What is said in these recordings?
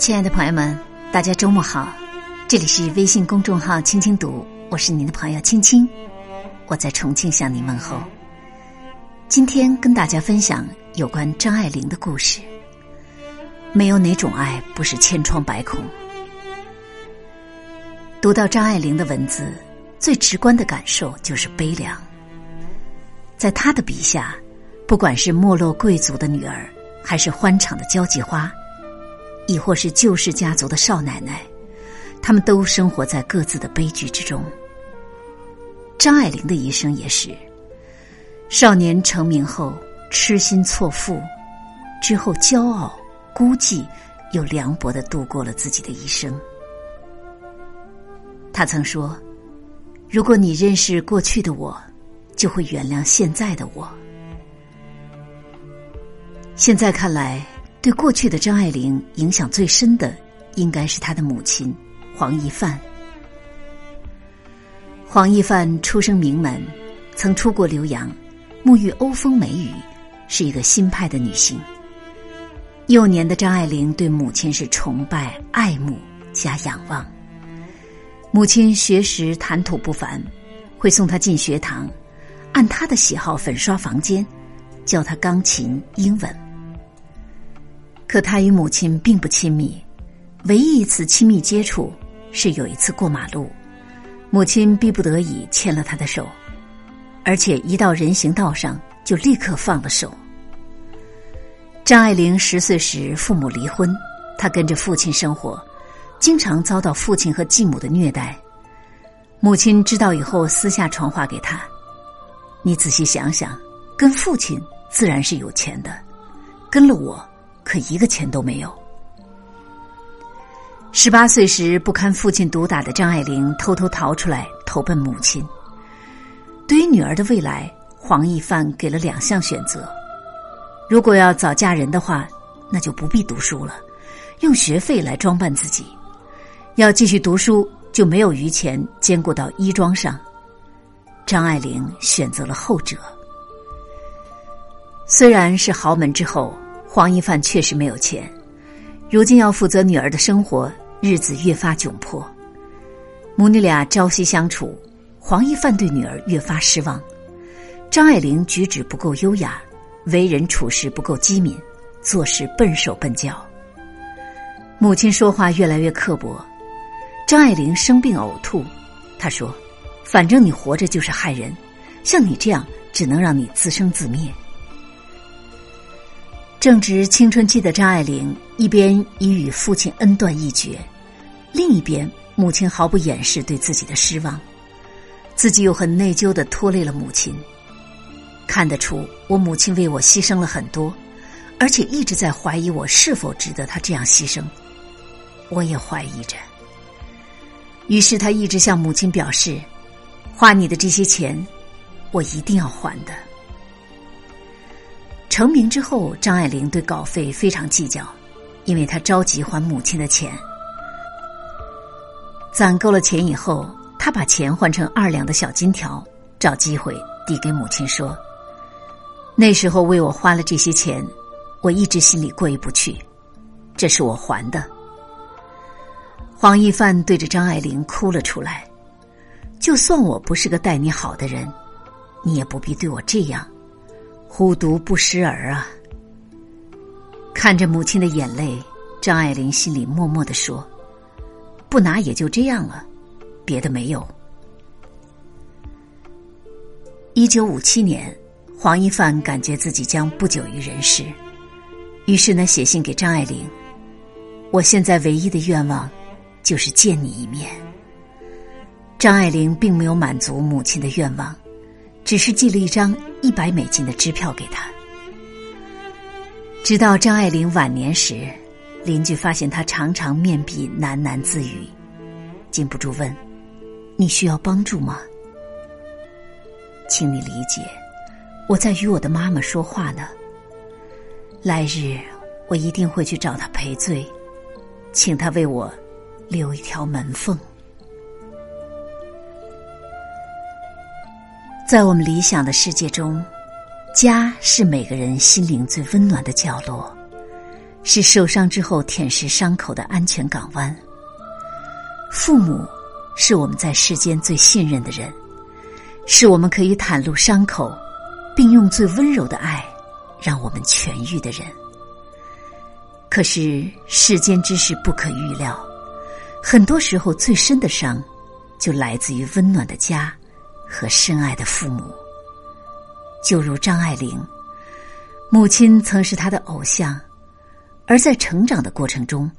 亲爱的朋友们，大家周末好！这里是微信公众号“青青读”，我是您的朋友青青，我在重庆向您问候。今天跟大家分享有关张爱玲的故事。没有哪种爱不是千疮百孔。读到张爱玲的文字，最直观的感受就是悲凉。在她的笔下，不管是没落贵族的女儿，还是欢场的交际花。亦或是旧式家族的少奶奶，他们都生活在各自的悲剧之中。张爱玲的一生也是，少年成名后痴心错付，之后骄傲、孤寂又凉薄的度过了自己的一生。他曾说：“如果你认识过去的我，就会原谅现在的我。”现在看来。对过去的张爱玲影响最深的，应该是她的母亲黄一范。黄一范出生名门，曾出国留洋，沐浴欧风美雨，是一个新派的女性。幼年的张爱玲对母亲是崇拜、爱慕加仰望。母亲学识谈吐不凡，会送她进学堂，按她的喜好粉刷房间，教她钢琴、英文。可他与母亲并不亲密，唯一一次亲密接触是有一次过马路，母亲逼不得已牵了他的手，而且一到人行道上就立刻放了手。张爱玲十岁时父母离婚，她跟着父亲生活，经常遭到父亲和继母的虐待。母亲知道以后，私下传话给他：“你仔细想想，跟父亲自然是有钱的，跟了我。”可一个钱都没有。十八岁时不堪父亲毒打的张爱玲偷偷逃出来投奔母亲。对于女儿的未来，黄一范给了两项选择：如果要早嫁人的话，那就不必读书了，用学费来装扮自己；要继续读书，就没有余钱兼顾到衣装上。张爱玲选择了后者。虽然是豪门之后。黄一范确实没有钱，如今要负责女儿的生活，日子越发窘迫。母女俩朝夕相处，黄一范对女儿越发失望。张爱玲举止不够优雅，为人处事不够机敏，做事笨手笨脚。母亲说话越来越刻薄。张爱玲生病呕吐，她说：“反正你活着就是害人，像你这样，只能让你自生自灭。”正值青春期的张爱玲，一边已与父亲恩断义绝，另一边母亲毫不掩饰对自己的失望，自己又很内疚的拖累了母亲。看得出，我母亲为我牺牲了很多，而且一直在怀疑我是否值得她这样牺牲。我也怀疑着。于是他一直向母亲表示：“花你的这些钱，我一定要还的。”成名之后，张爱玲对稿费非常计较，因为她着急还母亲的钱。攒够了钱以后，她把钱换成二两的小金条，找机会递给母亲说：“那时候为我花了这些钱，我一直心里过意不去，这是我还的。”黄一范对着张爱玲哭了出来：“就算我不是个待你好的人，你也不必对我这样。”虎毒不食儿啊！看着母亲的眼泪，张爱玲心里默默的说：“不拿也就这样了，别的没有。”一九五七年，黄一范感觉自己将不久于人世，于是呢，写信给张爱玲：“我现在唯一的愿望，就是见你一面。”张爱玲并没有满足母亲的愿望。只是寄了一张一百美金的支票给他。直到张爱玲晚年时，邻居发现她常常面壁喃喃自语，禁不住问：“你需要帮助吗？”请你理解，我在与我的妈妈说话呢。来日我一定会去找她赔罪，请她为我留一条门缝。在我们理想的世界中，家是每个人心灵最温暖的角落，是受伤之后舔舐伤口的安全港湾。父母是我们在世间最信任的人，是我们可以袒露伤口，并用最温柔的爱让我们痊愈的人。可是世间之事不可预料，很多时候最深的伤，就来自于温暖的家和深爱的父母。就如张爱玲，母亲曾是她的偶像，而在成长的过程中，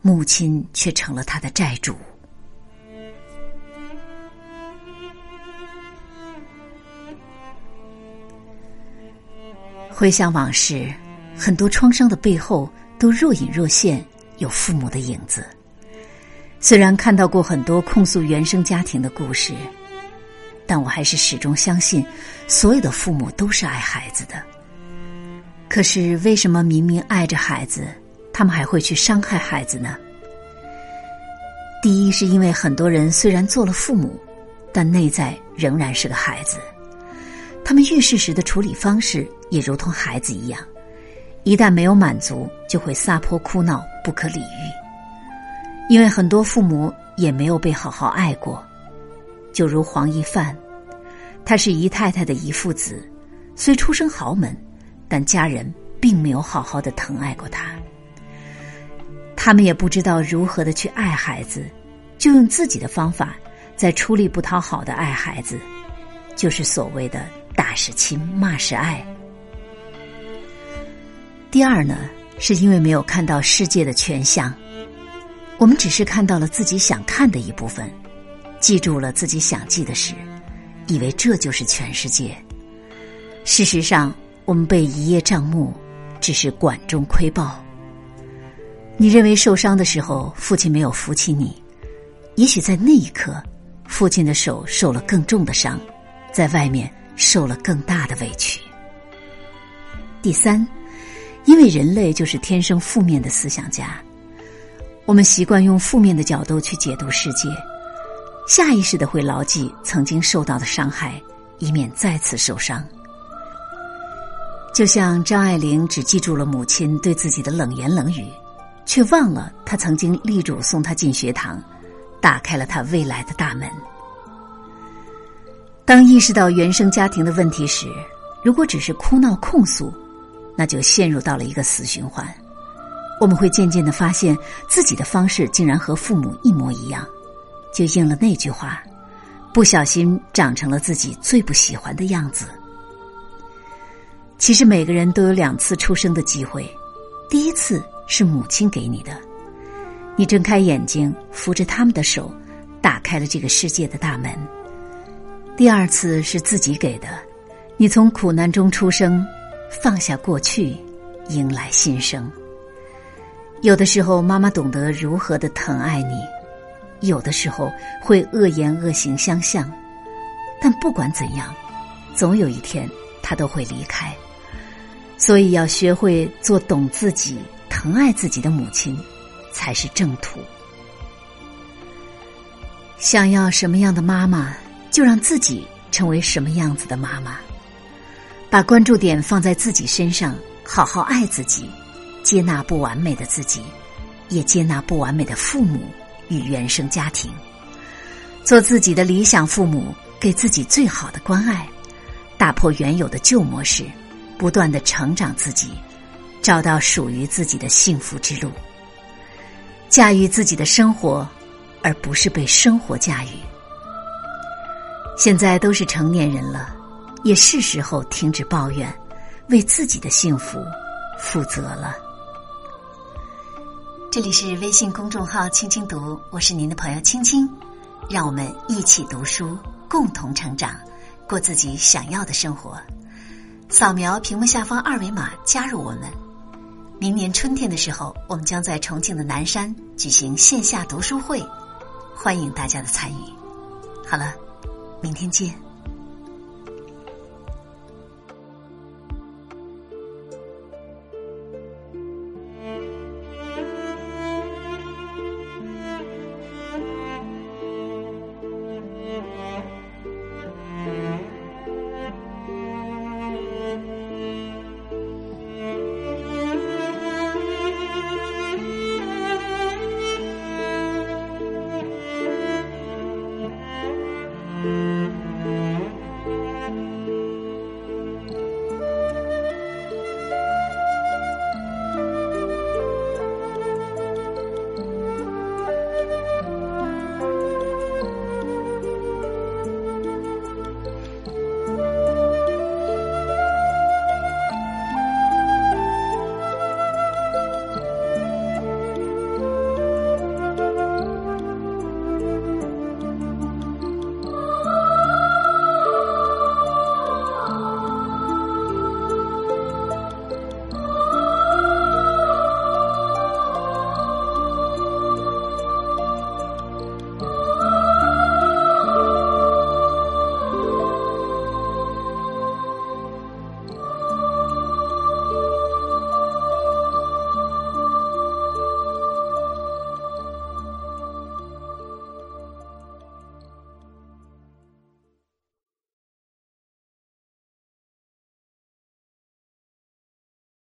母亲却成了她的债主。回想往事，很多创伤的背后都若隐若现有父母的影子。虽然看到过很多控诉原生家庭的故事。但我还是始终相信，所有的父母都是爱孩子的。可是，为什么明明爱着孩子，他们还会去伤害孩子呢？第一，是因为很多人虽然做了父母，但内在仍然是个孩子。他们遇事时的处理方式也如同孩子一样，一旦没有满足，就会撒泼哭闹，不可理喻。因为很多父母也没有被好好爱过。就如黄一范，他是姨太太的姨父子，虽出身豪门，但家人并没有好好的疼爱过他。他们也不知道如何的去爱孩子，就用自己的方法，在出力不讨好的爱孩子，就是所谓的打是亲，骂是爱。第二呢，是因为没有看到世界的全相，我们只是看到了自己想看的一部分。记住了自己想记的事，以为这就是全世界。事实上，我们被一叶障目，只是管中窥豹。你认为受伤的时候，父亲没有扶起你，也许在那一刻，父亲的手受了更重的伤，在外面受了更大的委屈。第三，因为人类就是天生负面的思想家，我们习惯用负面的角度去解读世界。下意识的会牢记曾经受到的伤害，以免再次受伤。就像张爱玲只记住了母亲对自己的冷言冷语，却忘了她曾经力主送她进学堂，打开了她未来的大门。当意识到原生家庭的问题时，如果只是哭闹控诉，那就陷入到了一个死循环。我们会渐渐的发现自己的方式竟然和父母一模一样。就应了那句话，不小心长成了自己最不喜欢的样子。其实每个人都有两次出生的机会，第一次是母亲给你的，你睁开眼睛，扶着他们的手，打开了这个世界的大门；第二次是自己给的，你从苦难中出生，放下过去，迎来新生。有的时候，妈妈懂得如何的疼爱你。有的时候会恶言恶行相向，但不管怎样，总有一天他都会离开。所以要学会做懂自己、疼爱自己的母亲，才是正途。想要什么样的妈妈，就让自己成为什么样子的妈妈。把关注点放在自己身上，好好爱自己，接纳不完美的自己，也接纳不完美的父母。与原生家庭，做自己的理想父母，给自己最好的关爱，打破原有的旧模式，不断的成长自己，找到属于自己的幸福之路，驾驭自己的生活，而不是被生活驾驭。现在都是成年人了，也是时候停止抱怨，为自己的幸福负责了。这里是微信公众号“青青读”，我是您的朋友青青，让我们一起读书，共同成长，过自己想要的生活。扫描屏幕下方二维码加入我们。明年春天的时候，我们将在重庆的南山举行线下读书会，欢迎大家的参与。好了，明天见。